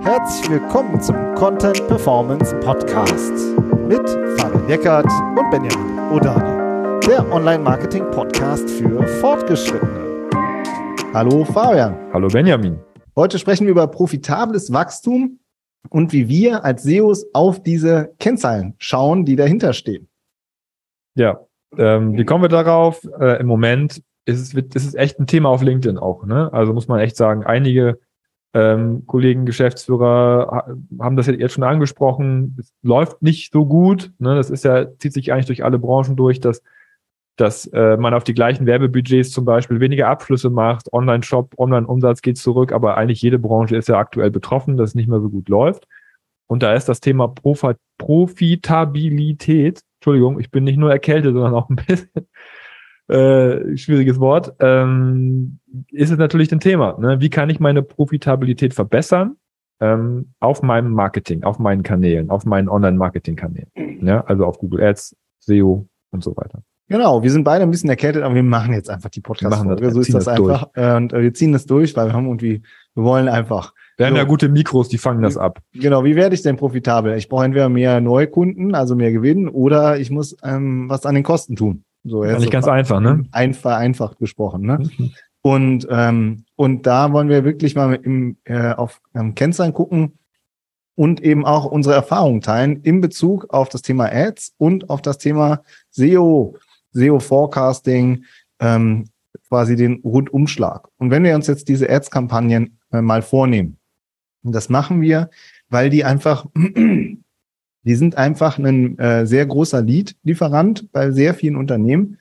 Herzlich willkommen zum Content Performance Podcast mit Fabian Eckert und Benjamin Odani, der Online-Marketing-Podcast für Fortgeschrittene. Hallo Fabian. Hallo Benjamin. Heute sprechen wir über profitables Wachstum und wie wir als SEOs auf diese Kennzahlen schauen, die dahinter stehen. Ja, ähm, wie kommen wir darauf? Äh, Im Moment ist es, ist es echt ein Thema auf LinkedIn auch. Ne? Also muss man echt sagen, einige ähm, Kollegen, Geschäftsführer haben das jetzt schon angesprochen. Es läuft nicht so gut. Ne? Das ist ja, zieht sich eigentlich durch alle Branchen durch, dass, dass äh, man auf die gleichen Werbebudgets zum Beispiel weniger Abschlüsse macht. Online-Shop, Online-Umsatz geht zurück, aber eigentlich jede Branche ist ja aktuell betroffen, dass es nicht mehr so gut läuft. Und da ist das Thema Profi Profitabilität, Entschuldigung, ich bin nicht nur erkältet, sondern auch ein bisschen äh, schwieriges Wort, ähm, ist es natürlich ein Thema. Ne? Wie kann ich meine Profitabilität verbessern ähm, auf meinem Marketing, auf meinen Kanälen, auf meinen Online-Marketing-Kanälen? Ja? Also auf Google Ads, SEO und so weiter. Genau, wir sind beide ein bisschen erkältet, aber wir machen jetzt einfach die Podcast-Folge. So ist das, das einfach. Durch. Und äh, wir ziehen das durch, weil wir haben irgendwie, wir wollen einfach. Wir so. haben ja gute Mikros, die fangen das ab. Genau, wie werde ich denn profitabel? Ich brauche entweder mehr Neukunden, also mehr Gewinn, oder ich muss ähm, was an den Kosten tun. So, jetzt nicht so ganz einfach, ne? Einfach, vereinfacht gesprochen, ne? Mhm. Und, ähm, und da wollen wir wirklich mal im, äh, auf ähm, Kennzahlen gucken und eben auch unsere Erfahrungen teilen in Bezug auf das Thema Ads und auf das Thema SEO, SEO-Forecasting, ähm, quasi den Rundumschlag. Und wenn wir uns jetzt diese Ads-Kampagnen äh, mal vornehmen, das machen wir, weil die einfach Die sind einfach ein äh, sehr großer Lead-Lieferant bei sehr vielen Unternehmen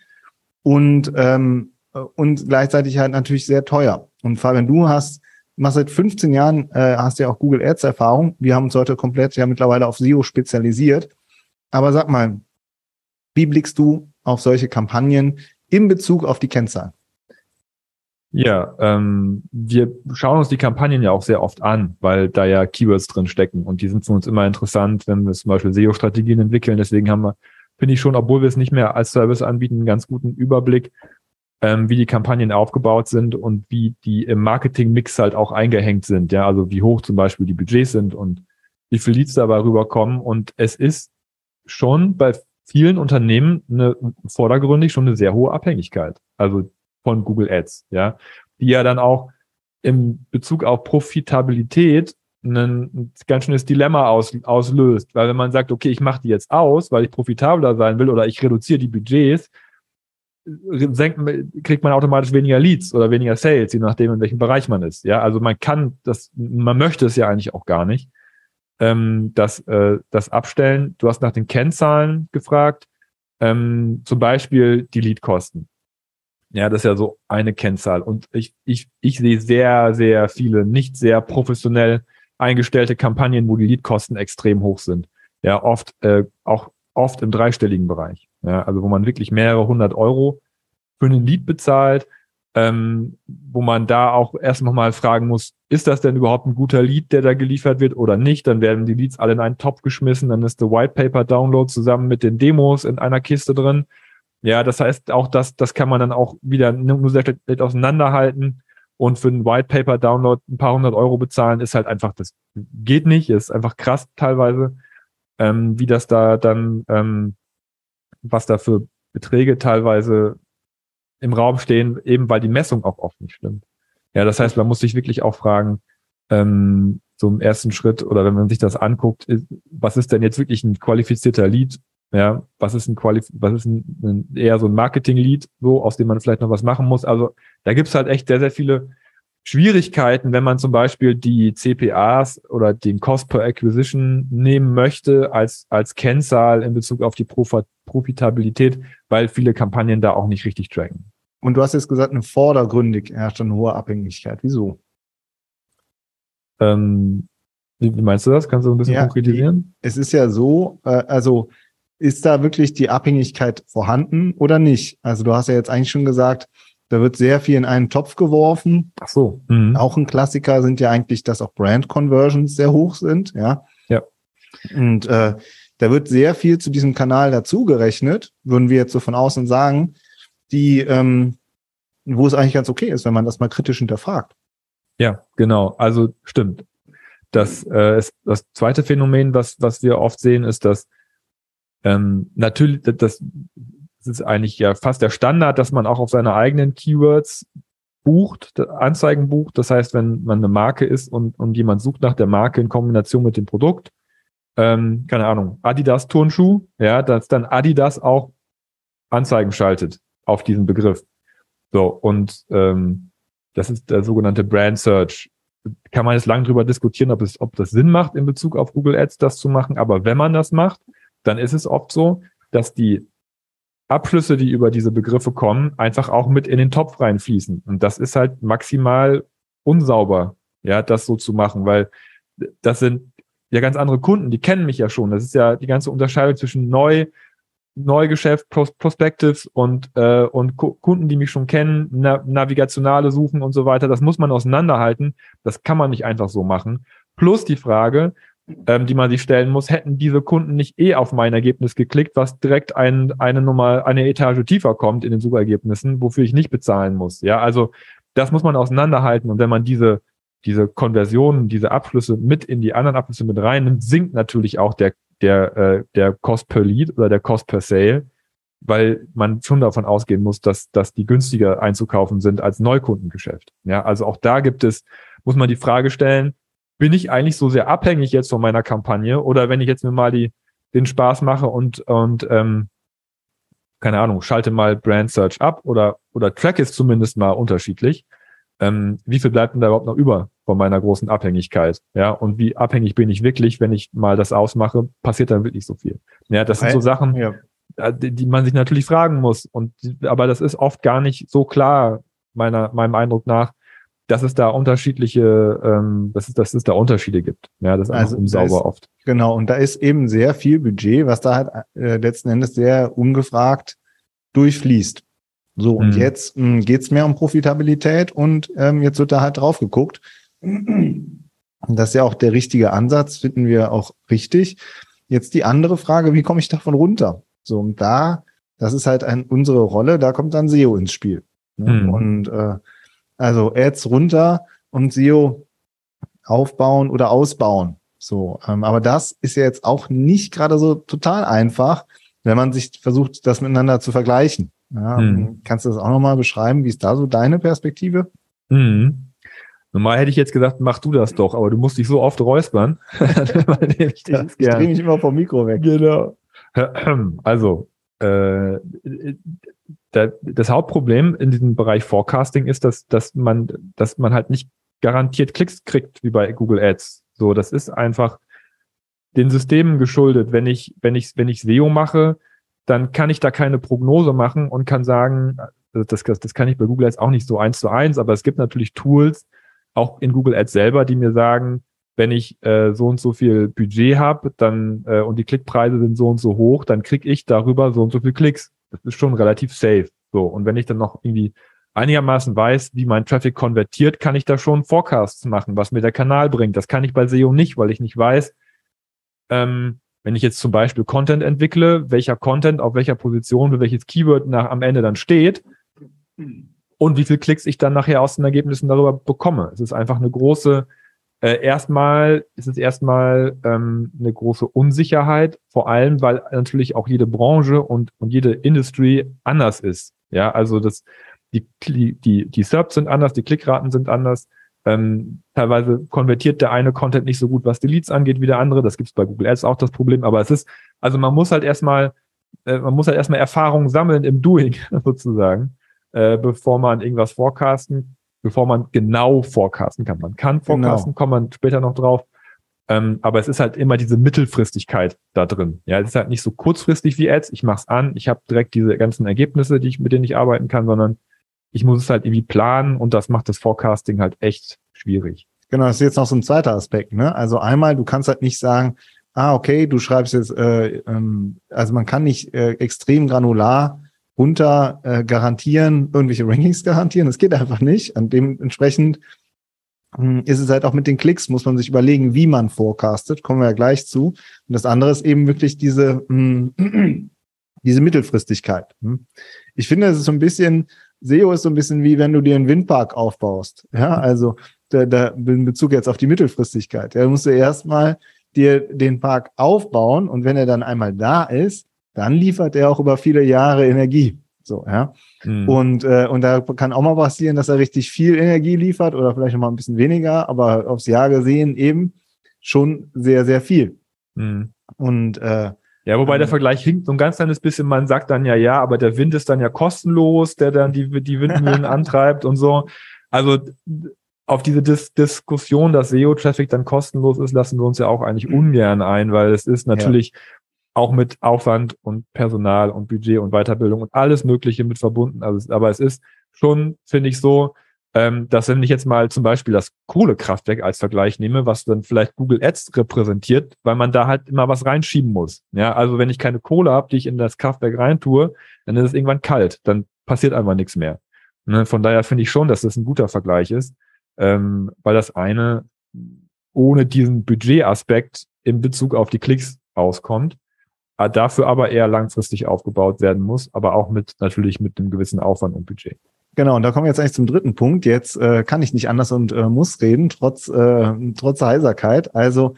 und, ähm, und gleichzeitig halt natürlich sehr teuer. Und Fabian, du hast, machst seit 15 Jahren, äh, hast ja auch Google Ads Erfahrung. Wir haben uns heute komplett ja mittlerweile auf SEO spezialisiert. Aber sag mal, wie blickst du auf solche Kampagnen in Bezug auf die Kennzahlen? Ja, ähm, wir schauen uns die Kampagnen ja auch sehr oft an, weil da ja Keywords drin stecken und die sind für uns immer interessant, wenn wir zum Beispiel SEO-Strategien entwickeln. Deswegen haben wir, finde ich schon, obwohl wir es nicht mehr als Service anbieten, einen ganz guten Überblick, ähm, wie die Kampagnen aufgebaut sind und wie die im Marketing-Mix halt auch eingehängt sind. Ja, also wie hoch zum Beispiel die Budgets sind und wie viel Leads dabei rüberkommen. Und es ist schon bei vielen Unternehmen eine vordergründig schon eine sehr hohe Abhängigkeit. Also von Google Ads, ja, die ja dann auch im Bezug auf Profitabilität ein ganz schönes Dilemma aus, auslöst. Weil wenn man sagt, okay, ich mache die jetzt aus, weil ich profitabler sein will oder ich reduziere die Budgets, senkt, kriegt man automatisch weniger Leads oder weniger Sales, je nachdem, in welchem Bereich man ist. Ja, also man kann das, man möchte es ja eigentlich auch gar nicht. Ähm, das, äh, das Abstellen, du hast nach den Kennzahlen gefragt, ähm, zum Beispiel die Leadkosten. Ja, das ist ja so eine Kennzahl. Und ich, ich, ich sehe sehr, sehr viele nicht sehr professionell eingestellte Kampagnen, wo die Leadkosten extrem hoch sind. Ja, oft, äh, auch oft im dreistelligen Bereich. Ja, also wo man wirklich mehrere hundert Euro für einen Lead bezahlt, ähm, wo man da auch erst nochmal fragen muss, ist das denn überhaupt ein guter Lead, der da geliefert wird oder nicht? Dann werden die Leads alle in einen Topf geschmissen, dann ist der White Paper Download zusammen mit den Demos in einer Kiste drin. Ja, das heißt, auch das, das kann man dann auch wieder nur sehr schlecht auseinanderhalten und für einen White Paper Download ein paar hundert Euro bezahlen, ist halt einfach, das geht nicht, ist einfach krass teilweise, ähm, wie das da dann, ähm, was da für Beträge teilweise im Raum stehen, eben weil die Messung auch oft nicht stimmt. Ja, das heißt, man muss sich wirklich auch fragen, ähm, so im ersten Schritt oder wenn man sich das anguckt, was ist denn jetzt wirklich ein qualifizierter Lead ja, was ist ein Qualif was ist ein, ein eher so ein Marketing-Lead, so, aus dem man vielleicht noch was machen muss. Also da gibt's halt echt sehr, sehr viele Schwierigkeiten, wenn man zum Beispiel die CPAs oder den Cost per Acquisition nehmen möchte als, als Kennzahl in Bezug auf die Profitabilität, weil viele Kampagnen da auch nicht richtig tracken. Und du hast jetzt gesagt, eine vordergründig herrscht eine hohe Abhängigkeit. Wieso? Ähm, wie meinst du das? Kannst du ein bisschen ja, konkretisieren? Es ist ja so, äh, also ist da wirklich die Abhängigkeit vorhanden oder nicht? Also du hast ja jetzt eigentlich schon gesagt, da wird sehr viel in einen Topf geworfen. Ach so. Mhm. Auch ein Klassiker sind ja eigentlich, dass auch Brand Conversions sehr hoch sind, ja. Ja. Und äh, da wird sehr viel zu diesem Kanal dazugerechnet, würden wir jetzt so von außen sagen, die, ähm, wo es eigentlich ganz okay ist, wenn man das mal kritisch hinterfragt. Ja, genau. Also stimmt. Das, äh, ist, das zweite Phänomen, was, was wir oft sehen, ist, dass ähm, natürlich, das, das ist eigentlich ja fast der Standard, dass man auch auf seine eigenen Keywords bucht, Anzeigen bucht. Das heißt, wenn man eine Marke ist und, und jemand sucht nach der Marke in Kombination mit dem Produkt, ähm, keine Ahnung, Adidas Turnschuh, ja, dass dann Adidas auch Anzeigen schaltet auf diesen Begriff. So, und ähm, das ist der sogenannte Brand Search. Kann man jetzt lang drüber diskutieren, ob es, ob das Sinn macht, in Bezug auf Google Ads das zu machen. Aber wenn man das macht, dann ist es oft so, dass die Abschlüsse, die über diese Begriffe kommen, einfach auch mit in den Topf reinfließen. Und das ist halt maximal unsauber, ja, das so zu machen, weil das sind ja ganz andere Kunden, die kennen mich ja schon. Das ist ja die ganze Unterscheidung zwischen neu, Neugeschäft, Pros Prospectives und, äh, und Kunden, die mich schon kennen, na navigationale Suchen und so weiter. Das muss man auseinanderhalten. Das kann man nicht einfach so machen. Plus die Frage, ähm, die man sich stellen muss, hätten diese Kunden nicht eh auf mein Ergebnis geklickt, was direkt ein, eine Nummer, eine Etage tiefer kommt in den Suchergebnissen, wofür ich nicht bezahlen muss. Ja, also das muss man auseinanderhalten. Und wenn man diese, diese Konversionen, diese Abschlüsse mit in die anderen Abschlüsse mit reinnimmt, sinkt natürlich auch der, der, äh, der Cost per Lead oder der Cost per Sale, weil man schon davon ausgehen muss, dass, dass die günstiger einzukaufen sind als Neukundengeschäft. Ja, also auch da gibt es, muss man die Frage stellen, bin ich eigentlich so sehr abhängig jetzt von meiner Kampagne oder wenn ich jetzt mir mal die, den Spaß mache und, und ähm, keine Ahnung, schalte mal Brand Search ab oder, oder track es zumindest mal unterschiedlich. Ähm, wie viel bleibt denn da überhaupt noch über von meiner großen Abhängigkeit? Ja, und wie abhängig bin ich wirklich, wenn ich mal das ausmache, passiert dann wirklich so viel? Ja, das sind so Sachen, ja. Äh, die, die man sich natürlich fragen muss. Und, aber das ist oft gar nicht so klar, meiner, meinem Eindruck nach, dass es da unterschiedliche, ähm, dass es, dass es da Unterschiede gibt. Ja, das ist also unsauber ist, oft. Genau, und da ist eben sehr viel Budget, was da halt äh, letzten Endes sehr ungefragt durchfließt. So, und mhm. jetzt mh, hm, geht's mehr um Profitabilität und ähm, jetzt wird da halt drauf geguckt. Und das ist ja auch der richtige Ansatz, finden wir auch richtig. Jetzt die andere Frage, wie komme ich davon runter? So, und da, das ist halt ein, unsere Rolle, da kommt dann SEO ins Spiel. Ne? Mhm. Und äh, also Ads runter und SEO aufbauen oder ausbauen. So, ähm, aber das ist ja jetzt auch nicht gerade so total einfach, wenn man sich versucht, das miteinander zu vergleichen. Ja, hm. Kannst du das auch nochmal beschreiben? Wie ist da so deine Perspektive? Hm. Normal hätte ich jetzt gesagt, mach du das doch, aber du musst dich so oft räuspern. ich ich drehe mich immer vom Mikro weg. Genau. Also, äh, das Hauptproblem in diesem Bereich Forecasting ist, dass, dass man, dass man halt nicht garantiert Klicks kriegt wie bei Google Ads. So, das ist einfach den Systemen geschuldet. Wenn ich, wenn ich, wenn ich SEO mache, dann kann ich da keine Prognose machen und kann sagen, das, das, das kann ich bei Google Ads auch nicht so eins zu eins, aber es gibt natürlich Tools, auch in Google Ads selber, die mir sagen, wenn ich äh, so und so viel Budget habe, dann äh, und die Klickpreise sind so und so hoch, dann kriege ich darüber so und so viel Klicks. Das ist schon relativ safe. So und wenn ich dann noch irgendwie einigermaßen weiß, wie mein Traffic konvertiert, kann ich da schon Forecasts machen, was mir der Kanal bringt. Das kann ich bei SEO nicht, weil ich nicht weiß, ähm, wenn ich jetzt zum Beispiel Content entwickle, welcher Content auf welcher Position für welches Keyword nach, am Ende dann steht und wie viel Klicks ich dann nachher aus den Ergebnissen darüber bekomme. Es ist einfach eine große äh, erstmal ist es erstmal ähm, eine große Unsicherheit, vor allem, weil natürlich auch jede Branche und, und jede Industry anders ist. Ja, also das, die, die, die SERPs sind anders, die Klickraten sind anders. Ähm, teilweise konvertiert der eine Content nicht so gut, was die Leads angeht, wie der andere. Das gibt es bei Google Ads auch das Problem. Aber es ist, also man muss halt erstmal, äh, man muss halt erstmal Erfahrungen sammeln im Doing sozusagen, äh, bevor man irgendwas forecasten bevor man genau forecasten kann. Man kann forecasten, genau. kommt man später noch drauf. Ähm, aber es ist halt immer diese Mittelfristigkeit da drin. Ja, es ist halt nicht so kurzfristig wie Ads. Ich mach's an, ich habe direkt diese ganzen Ergebnisse, die ich, mit denen ich arbeiten kann, sondern ich muss es halt irgendwie planen und das macht das Forecasting halt echt schwierig. Genau, das ist jetzt noch so ein zweiter Aspekt. Ne? Also einmal, du kannst halt nicht sagen, ah, okay, du schreibst jetzt, äh, ähm, also man kann nicht äh, extrem granular runter äh, garantieren, irgendwelche Rankings garantieren. Das geht einfach nicht. Und dementsprechend äh, ist es halt auch mit den Klicks, muss man sich überlegen, wie man forecastet. Kommen wir ja gleich zu. Und das andere ist eben wirklich diese, äh, diese Mittelfristigkeit. Hm. Ich finde, es ist so ein bisschen, SEO ist so ein bisschen wie wenn du dir einen Windpark aufbaust. Ja, also da, da in Bezug jetzt auf die Mittelfristigkeit. Ja, musst du erstmal dir den Park aufbauen und wenn er dann einmal da ist, dann liefert er auch über viele Jahre Energie. So, ja. Mhm. Und, äh, und da kann auch mal passieren, dass er richtig viel Energie liefert oder vielleicht noch mal ein bisschen weniger, aber aufs Jahr gesehen eben schon sehr, sehr viel. Mhm. Und äh, ja, wobei der ähm, Vergleich hinkt so ein ganz kleines bisschen, man sagt dann ja, ja, aber der Wind ist dann ja kostenlos, der dann die, die Windmühlen antreibt und so. Also auf diese Dis Diskussion, dass SEO-Traffic dann kostenlos ist, lassen wir uns ja auch eigentlich mhm. ungern ein, weil es ist natürlich ja. Auch mit Aufwand und Personal und Budget und Weiterbildung und alles Mögliche mit verbunden. Also, aber es ist schon, finde ich, so, ähm, dass wenn ich jetzt mal zum Beispiel das Kohlekraftwerk als Vergleich nehme, was dann vielleicht Google Ads repräsentiert, weil man da halt immer was reinschieben muss. Ja, also wenn ich keine Kohle habe, die ich in das Kraftwerk reintue, dann ist es irgendwann kalt, dann passiert einfach nichts mehr. Ne? Von daher finde ich schon, dass das ein guter Vergleich ist, ähm, weil das eine ohne diesen Budgetaspekt in Bezug auf die Klicks auskommt, dafür aber eher langfristig aufgebaut werden muss, aber auch mit natürlich mit einem gewissen Aufwand und Budget. Genau, und da kommen wir jetzt eigentlich zum dritten Punkt. Jetzt äh, kann ich nicht anders und äh, muss reden, trotz, äh, trotz Heiserkeit. Also,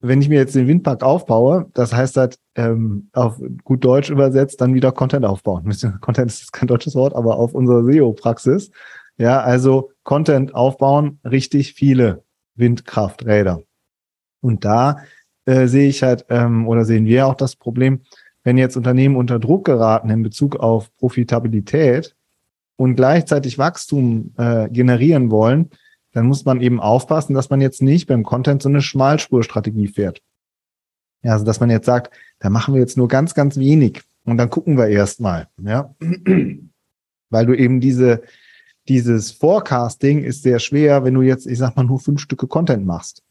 wenn ich mir jetzt den Windpark aufbaue, das heißt halt ähm, auf gut Deutsch übersetzt, dann wieder Content aufbauen. Content ist kein deutsches Wort, aber auf unserer SEO-Praxis. Ja, also Content aufbauen, richtig viele Windkrafträder. Und da äh, sehe ich halt, ähm, oder sehen wir auch das Problem, wenn jetzt Unternehmen unter Druck geraten in Bezug auf Profitabilität, und gleichzeitig Wachstum äh, generieren wollen, dann muss man eben aufpassen, dass man jetzt nicht beim Content so eine Schmalspurstrategie fährt. Ja, also dass man jetzt sagt, da machen wir jetzt nur ganz, ganz wenig und dann gucken wir erstmal, ja. Weil du eben diese, dieses Forecasting ist sehr schwer, wenn du jetzt, ich sag mal, nur fünf Stücke Content machst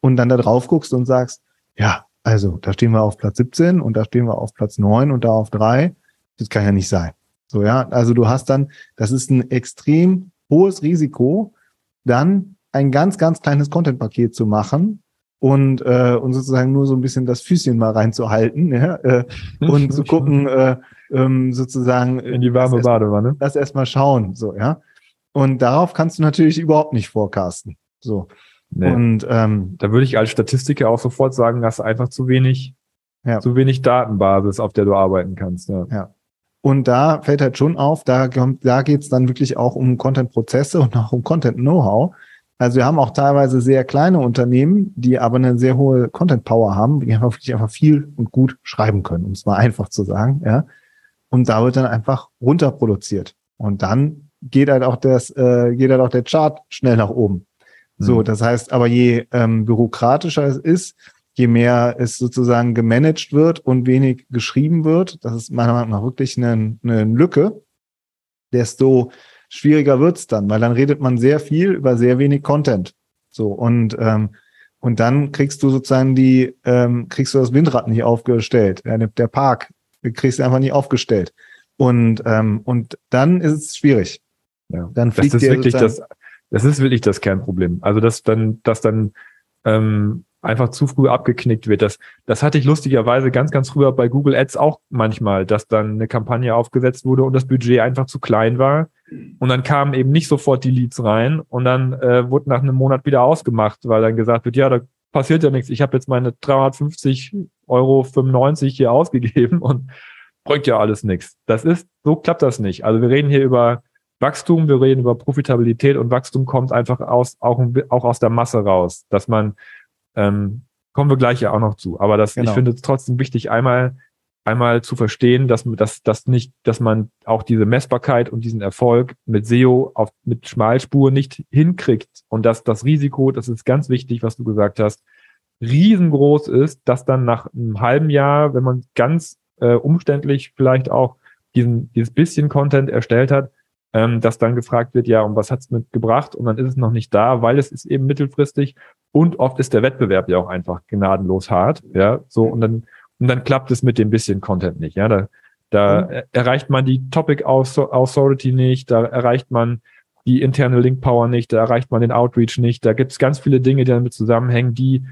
und dann da drauf guckst und sagst, ja, also da stehen wir auf Platz 17 und da stehen wir auf Platz 9 und da auf drei. Das kann ja nicht sein. So, ja, also du hast dann, das ist ein extrem hohes Risiko, dann ein ganz, ganz kleines Content-Paket zu machen und, äh, und sozusagen nur so ein bisschen das Füßchen mal reinzuhalten ja, äh, und zu gucken, äh, ähm, sozusagen in die warme Badewanne. Das erstmal schauen, so, ja. Und darauf kannst du natürlich überhaupt nicht forecasten. So. Nee. Und ähm, da würde ich als Statistiker auch sofort sagen, du einfach zu wenig, ja. zu wenig Datenbasis, auf der du arbeiten kannst. Ja. ja. Und da fällt halt schon auf, da, da geht es dann wirklich auch um Content-Prozesse und auch um Content-Know-how. Also wir haben auch teilweise sehr kleine Unternehmen, die aber eine sehr hohe Content-Power haben, die einfach wirklich einfach viel und gut schreiben können, um es mal einfach zu sagen. Ja. Und da wird dann einfach runterproduziert. Und dann geht halt auch das, äh, geht halt auch der Chart schnell nach oben. So, mhm. das heißt, aber je ähm, bürokratischer es ist, je mehr es sozusagen gemanagt wird und wenig geschrieben wird, das ist meiner Meinung nach wirklich eine, eine Lücke, desto schwieriger wird's dann, weil dann redet man sehr viel über sehr wenig Content. So, und, ähm, und dann kriegst du sozusagen die, ähm, kriegst du das Windrad nicht aufgestellt. Der Park kriegst du einfach nicht aufgestellt. Und, ähm, und dann ist es schwierig. Ja, dann fliegt das ist wirklich das, das ist wirklich das Kernproblem. Also, dass dann, dass dann ähm, einfach zu früh abgeknickt wird. Das, das hatte ich lustigerweise ganz, ganz früher bei Google Ads auch manchmal, dass dann eine Kampagne aufgesetzt wurde und das Budget einfach zu klein war. Und dann kamen eben nicht sofort die Leads rein und dann äh, wurde nach einem Monat wieder ausgemacht, weil dann gesagt wird, ja, da passiert ja nichts. Ich habe jetzt meine 350 Euro 95 hier ausgegeben und bringt ja alles nichts. Das ist, so klappt das nicht. Also wir reden hier über Wachstum, wir reden über Profitabilität und Wachstum kommt einfach aus, auch, auch aus der Masse raus, dass man ähm, kommen wir gleich ja auch noch zu. Aber das, genau. ich finde es trotzdem wichtig, einmal, einmal zu verstehen, dass, dass, dass nicht, dass man auch diese Messbarkeit und diesen Erfolg mit SEO auf, mit Schmalspur nicht hinkriegt. Und dass das Risiko, das ist ganz wichtig, was du gesagt hast, riesengroß ist, dass dann nach einem halben Jahr, wenn man ganz äh, umständlich vielleicht auch diesen, dieses bisschen Content erstellt hat, ähm, dass dann gefragt wird, ja, und was hat's mitgebracht? Und dann ist es noch nicht da, weil es ist eben mittelfristig und oft ist der Wettbewerb ja auch einfach gnadenlos hart, ja, so und dann und dann klappt es mit dem bisschen Content nicht, ja, da da mhm. erreicht man die Topic Authority nicht, da erreicht man die interne Link Power nicht, da erreicht man den Outreach nicht, da gibt es ganz viele Dinge, die damit zusammenhängen, die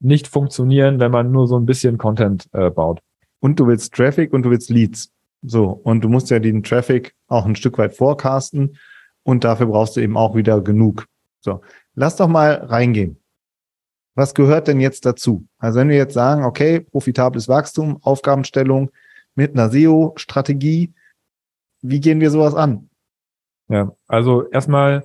nicht funktionieren, wenn man nur so ein bisschen Content äh, baut. Und du willst Traffic und du willst Leads. So, und du musst ja den Traffic auch ein Stück weit forecasten und dafür brauchst du eben auch wieder genug. So, lass doch mal reingehen. Was gehört denn jetzt dazu? Also wenn wir jetzt sagen, okay, profitables Wachstum, Aufgabenstellung mit einer SEO-Strategie, wie gehen wir sowas an? Ja, also erstmal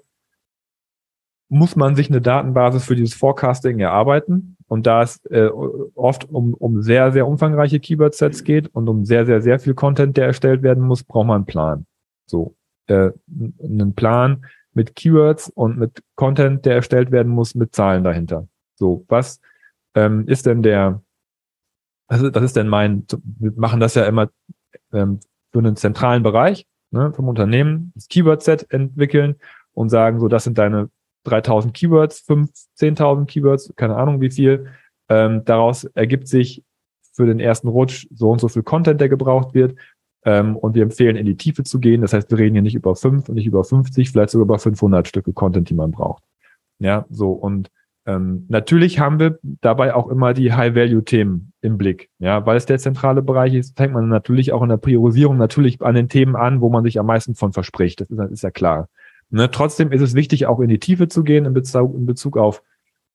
muss man sich eine Datenbasis für dieses Forecasting erarbeiten. Und da es äh, oft um, um sehr, sehr umfangreiche Keyword-Sets geht und um sehr, sehr, sehr viel Content, der erstellt werden muss, braucht man einen Plan. So, äh, einen Plan mit Keywords und mit Content, der erstellt werden muss, mit Zahlen dahinter. So, was ähm, ist denn der, ist, was ist denn mein, wir machen das ja immer ähm, für einen zentralen Bereich ne, vom Unternehmen, das Keyword-Set entwickeln und sagen, so, das sind deine 3000 Keywords, 5, 10.000 Keywords, keine Ahnung wie viel. Ähm, daraus ergibt sich für den ersten Rutsch so und so viel Content, der gebraucht wird. Ähm, und wir empfehlen, in die Tiefe zu gehen. Das heißt, wir reden hier nicht über 5 und nicht über 50, vielleicht sogar über 500 Stücke Content, die man braucht. Ja, so. Und ähm, natürlich haben wir dabei auch immer die High-Value-Themen im Blick. Ja, weil es der zentrale Bereich ist, fängt man natürlich auch in der Priorisierung natürlich an den Themen an, wo man sich am meisten von verspricht. Das ist, das ist ja klar. Ne, trotzdem ist es wichtig, auch in die Tiefe zu gehen in Bezug, in Bezug auf,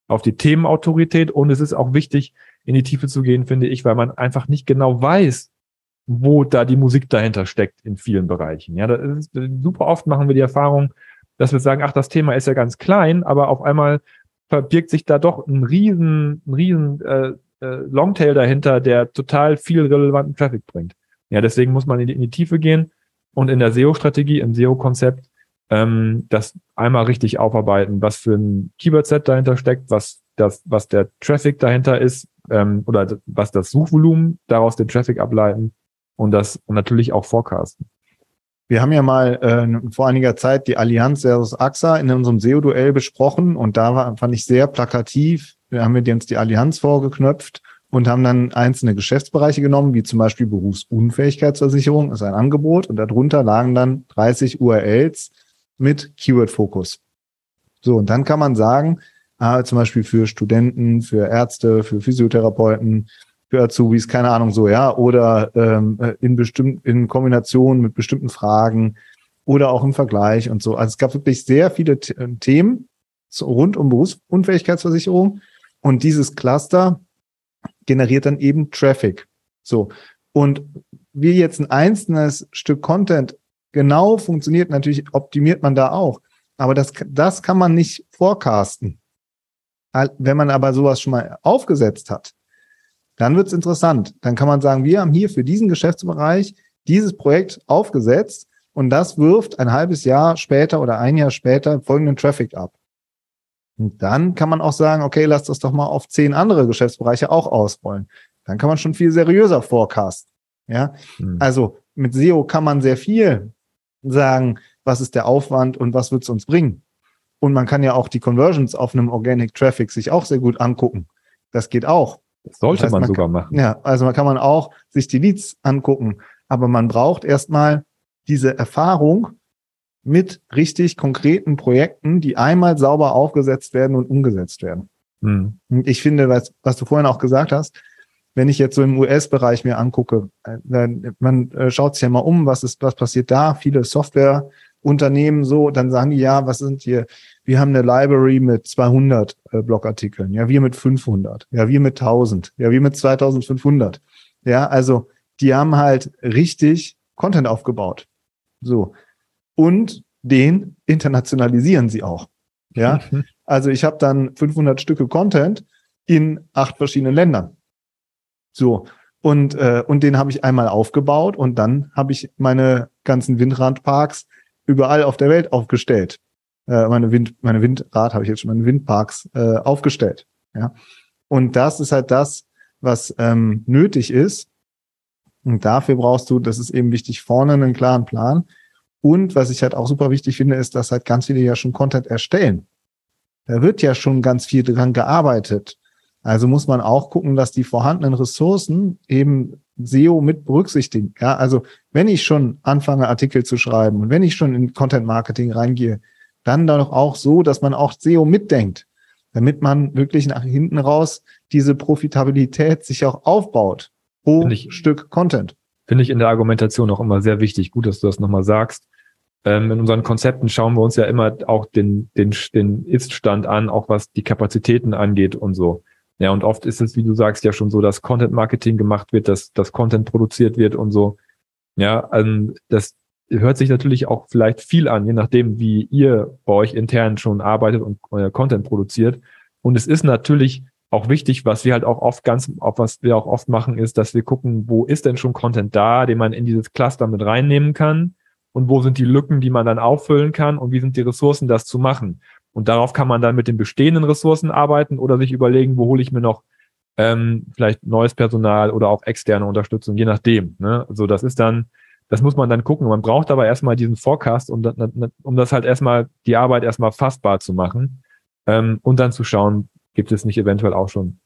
auf die Themenautorität. Und es ist auch wichtig, in die Tiefe zu gehen, finde ich, weil man einfach nicht genau weiß, wo da die Musik dahinter steckt in vielen Bereichen. Ja, ist, super oft machen wir die Erfahrung, dass wir sagen, ach, das Thema ist ja ganz klein, aber auf einmal verbirgt sich da doch ein riesen, ein riesen äh, äh, Longtail dahinter, der total viel relevanten Traffic bringt. Ja, deswegen muss man in die, in die Tiefe gehen und in der SEO-Strategie, im SEO-Konzept ähm, das einmal richtig aufarbeiten, was für ein Keyword-Set dahinter steckt, was das, was der Traffic dahinter ist, ähm, oder was das Suchvolumen, daraus den Traffic ableiten und das natürlich auch forecasten. Wir haben ja mal äh, vor einiger Zeit die Allianz versus AXA in unserem SEO-Duell besprochen und da war, fand ich sehr plakativ. Da haben wir uns die Allianz vorgeknöpft und haben dann einzelne Geschäftsbereiche genommen, wie zum Beispiel Berufsunfähigkeitsversicherung, ist ein Angebot und darunter lagen dann 30 URLs, mit Keyword-Fokus. So, und dann kann man sagen, ah, zum Beispiel für Studenten, für Ärzte, für Physiotherapeuten, für Azubis, keine Ahnung so, ja, oder ähm, in bestimmten, in Kombination mit bestimmten Fragen oder auch im Vergleich und so. Also es gab wirklich sehr viele Themen rund um Berufsunfähigkeitsversicherung und dieses Cluster generiert dann eben Traffic. So. Und wie jetzt ein einzelnes Stück Content genau funktioniert, natürlich optimiert man da auch. Aber das, das kann man nicht forecasten. Wenn man aber sowas schon mal aufgesetzt hat, dann wird's interessant. Dann kann man sagen, wir haben hier für diesen Geschäftsbereich dieses Projekt aufgesetzt und das wirft ein halbes Jahr später oder ein Jahr später folgenden Traffic ab. Und dann kann man auch sagen, okay, lass das doch mal auf zehn andere Geschäftsbereiche auch ausrollen. Dann kann man schon viel seriöser forecasten. Ja, hm. also mit SEO kann man sehr viel sagen, was ist der Aufwand und was wird es uns bringen. Und man kann ja auch die Conversions auf einem Organic Traffic sich auch sehr gut angucken. Das geht auch. Das sollte das heißt, man, man, sogar kann, machen. Ja, also man kann man auch sich die Leads angucken. Aber man braucht erstmal diese Erfahrung mit richtig konkreten Projekten, die einmal sauber aufgesetzt werden und umgesetzt werden. Hm. Und ich finde, was, was du vorhin auch gesagt hast, wenn ich jetzt so im US-Bereich mir angucke, äh, man äh, schaut sich ja mal um, was ist, was passiert da? Viele Softwareunternehmen so, dann sagen die, ja, was sind hier? Wir haben eine Library mit 200 äh, Blogartikeln, ja, wir mit 500, ja, wir mit 1000, ja, wir mit 2500. Ja, also die haben halt richtig Content aufgebaut. So. Und den internationalisieren sie auch. Ja, also ich habe dann 500 Stücke Content in acht verschiedenen Ländern. So. Und, äh, und den habe ich einmal aufgebaut und dann habe ich meine ganzen Windrandparks überall auf der Welt aufgestellt. Äh, meine Wind, meine Windrad habe ich jetzt schon, meine Windparks äh, aufgestellt. Ja. Und das ist halt das, was ähm, nötig ist. Und dafür brauchst du, das ist eben wichtig, vorne einen klaren Plan. Und was ich halt auch super wichtig finde, ist, dass halt ganz viele ja schon Content erstellen. Da wird ja schon ganz viel dran gearbeitet. Also muss man auch gucken, dass die vorhandenen Ressourcen eben SEO mit berücksichtigen. Ja, also wenn ich schon anfange, Artikel zu schreiben und wenn ich schon in Content Marketing reingehe, dann doch auch so, dass man auch SEO mitdenkt, damit man wirklich nach hinten raus diese Profitabilität sich auch aufbaut pro ich, Stück Content. Finde ich in der Argumentation auch immer sehr wichtig. Gut, dass du das nochmal sagst. ähm, in unseren Konzepten schauen wir uns ja immer auch den, den, den Ist-Stand an, auch was die Kapazitäten angeht und so. Ja, und oft ist es, wie du sagst, ja schon so, dass Content Marketing gemacht wird, dass, dass Content produziert wird und so. Ja, ähm, das hört sich natürlich auch vielleicht viel an, je nachdem, wie ihr bei euch intern schon arbeitet und euer Content produziert. Und es ist natürlich auch wichtig, was wir halt auch oft ganz, was wir auch oft machen, ist, dass wir gucken, wo ist denn schon Content da, den man in dieses Cluster mit reinnehmen kann und wo sind die Lücken, die man dann auffüllen kann und wie sind die Ressourcen, das zu machen. Und darauf kann man dann mit den bestehenden Ressourcen arbeiten oder sich überlegen, wo hole ich mir noch ähm, vielleicht neues Personal oder auch externe Unterstützung, je nachdem. Ne? Also das ist dann, das muss man dann gucken. Man braucht aber erstmal diesen Forecast, um, um das halt erstmal, die Arbeit erstmal fassbar zu machen ähm, und dann zu schauen, gibt es nicht eventuell auch schon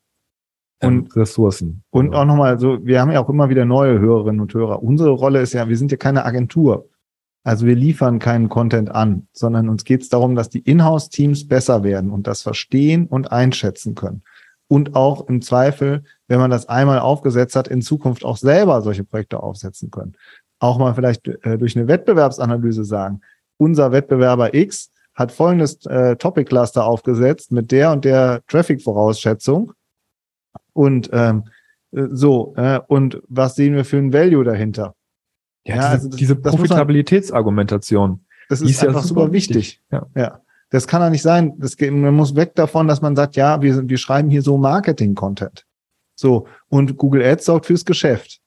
ähm, und Ressourcen. Und auch nochmal, so, wir haben ja auch immer wieder neue Hörerinnen und Hörer. Unsere Rolle ist ja, wir sind ja keine Agentur. Also wir liefern keinen Content an, sondern uns geht es darum, dass die Inhouse-Teams besser werden und das verstehen und einschätzen können. Und auch im Zweifel, wenn man das einmal aufgesetzt hat, in Zukunft auch selber solche Projekte aufsetzen können. Auch mal vielleicht äh, durch eine Wettbewerbsanalyse sagen, unser Wettbewerber X hat folgendes äh, Topic Cluster aufgesetzt mit der und der Traffic Vorausschätzung und ähm, äh, so äh, und was sehen wir für ein Value dahinter? Ja, ja diese, also das, diese Profitabilitätsargumentation. Das ist, ist einfach ja super, super wichtig. wichtig. Ja. ja. Das kann ja nicht sein. Das man muss weg davon, dass man sagt, ja, wir, wir schreiben hier so Marketing-Content. So. Und Google Ads sorgt fürs Geschäft.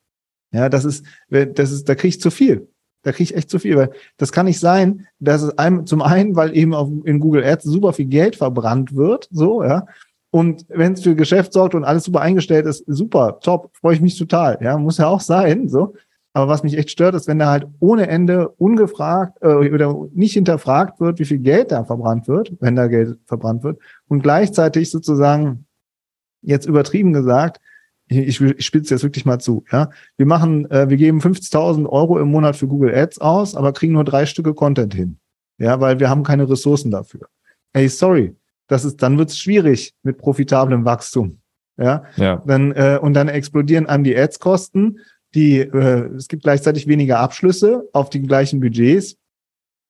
Ja, das ist, das ist, da kriege ich zu viel. Da kriege ich echt zu viel, weil das kann nicht sein, dass es einem zum einen, weil eben auf, in Google Ads super viel Geld verbrannt wird, so, ja. Und wenn es für Geschäft sorgt und alles super eingestellt ist, super, top, freue ich mich total. Ja, muss ja auch sein, so. Aber was mich echt stört, ist, wenn da halt ohne Ende ungefragt äh, oder nicht hinterfragt wird, wie viel Geld da verbrannt wird, wenn da Geld verbrannt wird, und gleichzeitig sozusagen jetzt übertrieben gesagt, ich, ich spitze jetzt wirklich mal zu, ja. Wir machen, äh, wir geben 50.000 Euro im Monat für Google Ads aus, aber kriegen nur drei Stücke Content hin. Ja, weil wir haben keine Ressourcen dafür. Hey, sorry. Das ist, dann wird's schwierig mit profitablem Wachstum. Ja. ja. Dann, äh, und dann explodieren einem die Ads-Kosten. Die, äh, es gibt gleichzeitig weniger Abschlüsse auf den gleichen Budgets.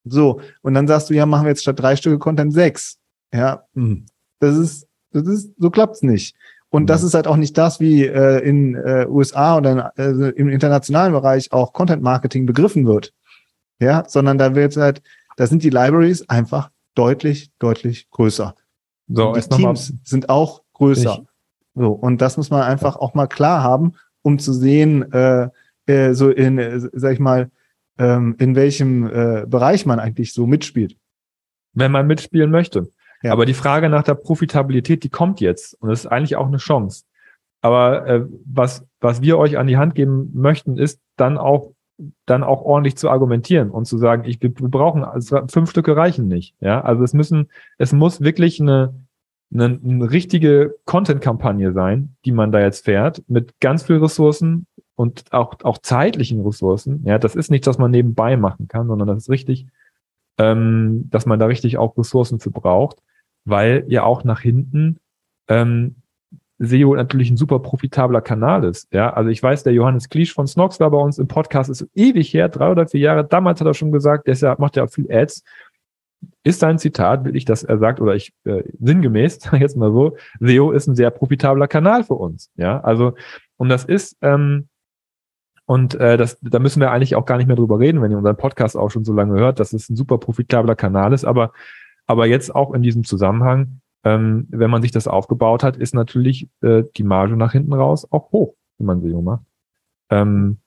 So. Und dann sagst du, ja, machen wir jetzt statt drei Stücke Content sechs. Ja. Hm. Das ist, das ist, so klappt's nicht. Und das mhm. ist halt auch nicht das, wie äh, in äh, USA oder in, äh, im internationalen Bereich auch Content Marketing begriffen wird. Ja, sondern da wird halt, da sind die Libraries einfach deutlich, deutlich größer. So, und die Teams sind auch größer. Ich. So, und das muss man einfach auch mal klar haben, um zu sehen, äh, äh, so in, äh, sag ich mal, ähm, in welchem äh, Bereich man eigentlich so mitspielt. Wenn man mitspielen möchte. Ja. Aber die Frage nach der Profitabilität, die kommt jetzt und das ist eigentlich auch eine Chance. Aber äh, was, was wir euch an die Hand geben möchten, ist dann auch dann auch ordentlich zu argumentieren und zu sagen, ich, wir brauchen also fünf Stücke reichen nicht. Ja, also es müssen, es muss wirklich eine, eine, eine richtige Content-Kampagne sein, die man da jetzt fährt, mit ganz viel Ressourcen und auch, auch zeitlichen Ressourcen. Ja, das ist nichts, was man nebenbei machen kann, sondern das ist richtig, ähm, dass man da richtig auch Ressourcen für braucht weil ja auch nach hinten ähm, SEO natürlich ein super profitabler Kanal ist. Ja, also ich weiß, der Johannes Kliesch von Snox war bei uns im Podcast, ist ewig her, drei oder vier Jahre. Damals hat er schon gesagt, ja, macht ja auch viel Ads. Ist sein Zitat, will ich, dass er sagt, oder ich äh, sinngemäß, jetzt mal so, SEO ist ein sehr profitabler Kanal für uns. Ja, also, und das ist, ähm, und äh, das, da müssen wir eigentlich auch gar nicht mehr drüber reden, wenn ihr unseren Podcast auch schon so lange hört, dass es ein super profitabler Kanal ist. Aber aber jetzt auch in diesem Zusammenhang, ähm, wenn man sich das aufgebaut hat, ist natürlich äh, die Marge nach hinten raus auch hoch, wenn man SEO macht. Ähm,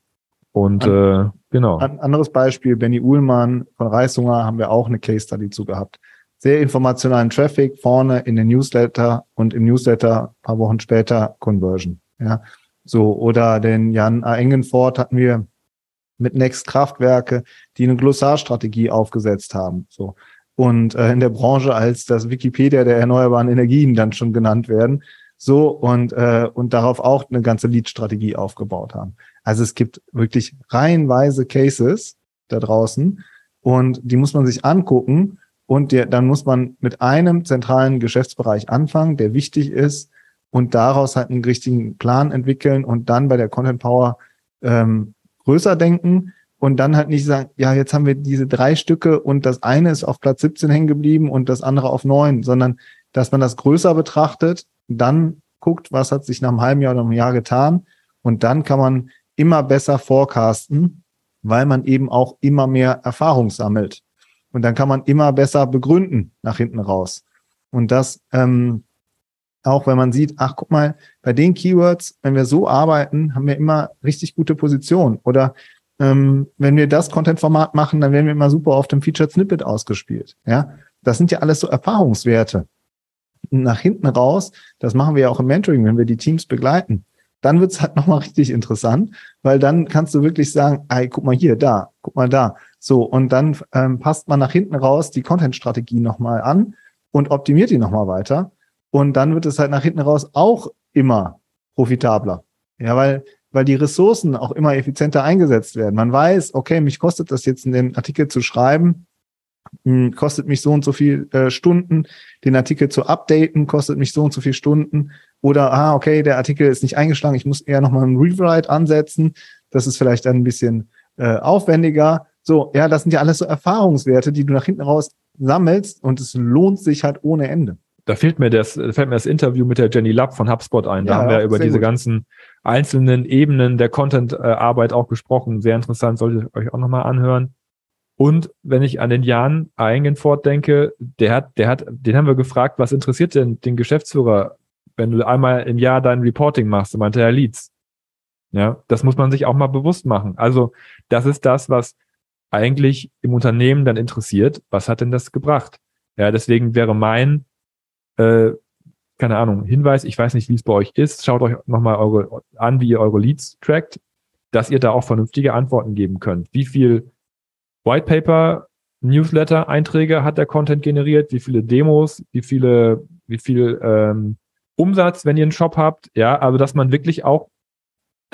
und An, äh, genau. Ein anderes Beispiel, Benny Uhlmann von Reisunger haben wir auch eine Case Study zu gehabt. Sehr informationalen Traffic vorne in den Newsletter und im Newsletter paar Wochen später Conversion. Ja, so oder den Jan A. Engenfort hatten wir mit Next Kraftwerke, die eine Glossarstrategie aufgesetzt haben. So und äh, in der Branche als das Wikipedia der erneuerbaren Energien dann schon genannt werden. So und, äh, und darauf auch eine ganze Lead-Strategie aufgebaut haben. Also es gibt wirklich reihenweise Cases da draußen und die muss man sich angucken und der, dann muss man mit einem zentralen Geschäftsbereich anfangen, der wichtig ist und daraus halt einen richtigen Plan entwickeln und dann bei der Content Power ähm, größer denken und dann halt nicht sagen, ja, jetzt haben wir diese drei Stücke und das eine ist auf Platz 17 hängen geblieben und das andere auf neun, sondern dass man das größer betrachtet, dann guckt, was hat sich nach einem halben Jahr oder einem Jahr getan und dann kann man immer besser forecasten, weil man eben auch immer mehr Erfahrung sammelt. Und dann kann man immer besser begründen nach hinten raus. Und das ähm, auch, wenn man sieht, ach guck mal, bei den Keywords, wenn wir so arbeiten, haben wir immer richtig gute Position. Oder ähm, wenn wir das Content-Format machen, dann werden wir immer super auf dem Featured Snippet ausgespielt. Ja, das sind ja alles so Erfahrungswerte. Nach hinten raus, das machen wir ja auch im Mentoring, wenn wir die Teams begleiten dann wird's halt nochmal richtig interessant, weil dann kannst du wirklich sagen, ey, guck mal hier, da, guck mal da. So, und dann ähm, passt man nach hinten raus die Content-Strategie nochmal an und optimiert die nochmal weiter. Und dann wird es halt nach hinten raus auch immer profitabler. Ja, weil, weil die Ressourcen auch immer effizienter eingesetzt werden. Man weiß, okay, mich kostet das jetzt in den Artikel zu schreiben, kostet mich so und so viel äh, Stunden, den Artikel zu updaten, kostet mich so und so viel Stunden. Oder, ah, okay, der Artikel ist nicht eingeschlagen, ich muss eher nochmal einen Rewrite ansetzen. Das ist vielleicht dann ein bisschen äh, aufwendiger. So, ja, das sind ja alles so Erfahrungswerte, die du nach hinten raus sammelst und es lohnt sich halt ohne Ende. Da fehlt mir das, fällt mir das Interview mit der Jenny Lapp von HubSpot ein. Da ja, haben wir über diese gut. ganzen einzelnen Ebenen der Content-Arbeit auch gesprochen. Sehr interessant, solltet ihr euch auch nochmal anhören. Und wenn ich an den Jan Eigenfort denke, der hat, der hat, den haben wir gefragt, was interessiert denn den Geschäftsführer, wenn du einmal im Jahr dein Reporting machst? Und meinte er Leads. Ja, das muss man sich auch mal bewusst machen. Also, das ist das, was eigentlich im Unternehmen dann interessiert. Was hat denn das gebracht? Ja, deswegen wäre mein, äh, keine Ahnung, Hinweis, ich weiß nicht, wie es bei euch ist, schaut euch nochmal eure an, wie ihr eure Leads trackt, dass ihr da auch vernünftige Antworten geben könnt. Wie viel White Paper Newsletter Einträge hat der Content generiert, wie viele Demos, wie viele, wie viel ähm, Umsatz, wenn ihr einen Shop habt, ja, aber dass man wirklich auch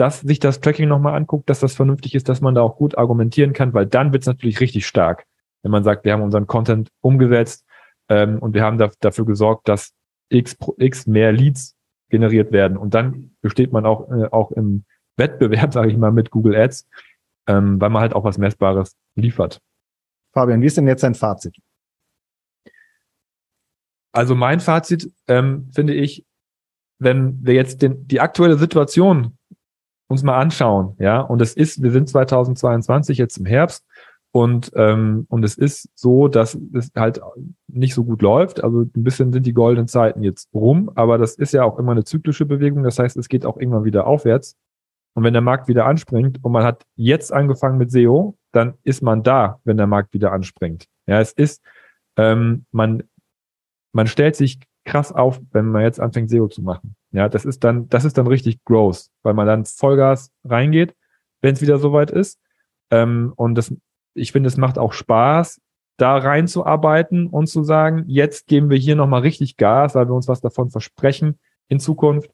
dass sich das Tracking nochmal anguckt, dass das vernünftig ist, dass man da auch gut argumentieren kann, weil dann wird es natürlich richtig stark, wenn man sagt, wir haben unseren Content umgesetzt ähm, und wir haben da, dafür gesorgt, dass x, x mehr Leads generiert werden. Und dann besteht man auch, äh, auch im Wettbewerb, sage ich mal, mit Google Ads, ähm, weil man halt auch was Messbares liefert. Fabian, wie ist denn jetzt dein Fazit? Also mein Fazit ähm, finde ich, wenn wir jetzt den, die aktuelle Situation uns mal anschauen, ja, und es ist, wir sind 2022 jetzt im Herbst und ähm, und es ist so, dass es halt nicht so gut läuft. Also ein bisschen sind die goldenen Zeiten jetzt rum, aber das ist ja auch immer eine zyklische Bewegung. Das heißt, es geht auch irgendwann wieder aufwärts. Und wenn der Markt wieder anspringt und man hat jetzt angefangen mit SEO, dann ist man da, wenn der Markt wieder anspringt. Ja, es ist, ähm, man, man stellt sich krass auf, wenn man jetzt anfängt, SEO zu machen. Ja, das ist dann, das ist dann richtig Growth, weil man dann Vollgas reingeht, wenn es wieder soweit ist. Ähm, und das, ich finde, es macht auch Spaß, da reinzuarbeiten und zu sagen, jetzt geben wir hier nochmal richtig Gas, weil wir uns was davon versprechen in Zukunft.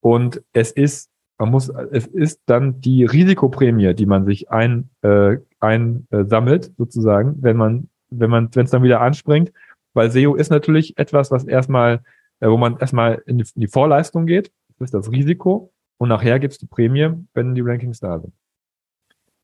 Und es ist man muss, es ist dann die Risikoprämie, die man sich ein, äh, einsammelt, sozusagen, wenn man, wenn man, wenn es dann wieder anspringt, weil SEO ist natürlich etwas, was erstmal, äh, wo man erstmal in die, in die Vorleistung geht, das ist das Risiko, und nachher gibt's die Prämie, wenn die Rankings da sind.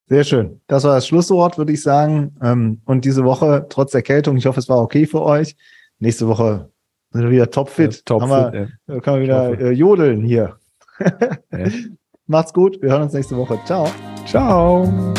Sehr schön. Das war das Schlusswort, würde ich sagen. Ähm, und diese Woche, trotz der Kältung, ich hoffe, es war okay für euch. Nächste Woche sind wir wieder topfit. Ja, top wir, ja. Können wir wieder äh, jodeln hier. Macht's gut. Wir hören uns nächste Woche. Ciao. Ciao.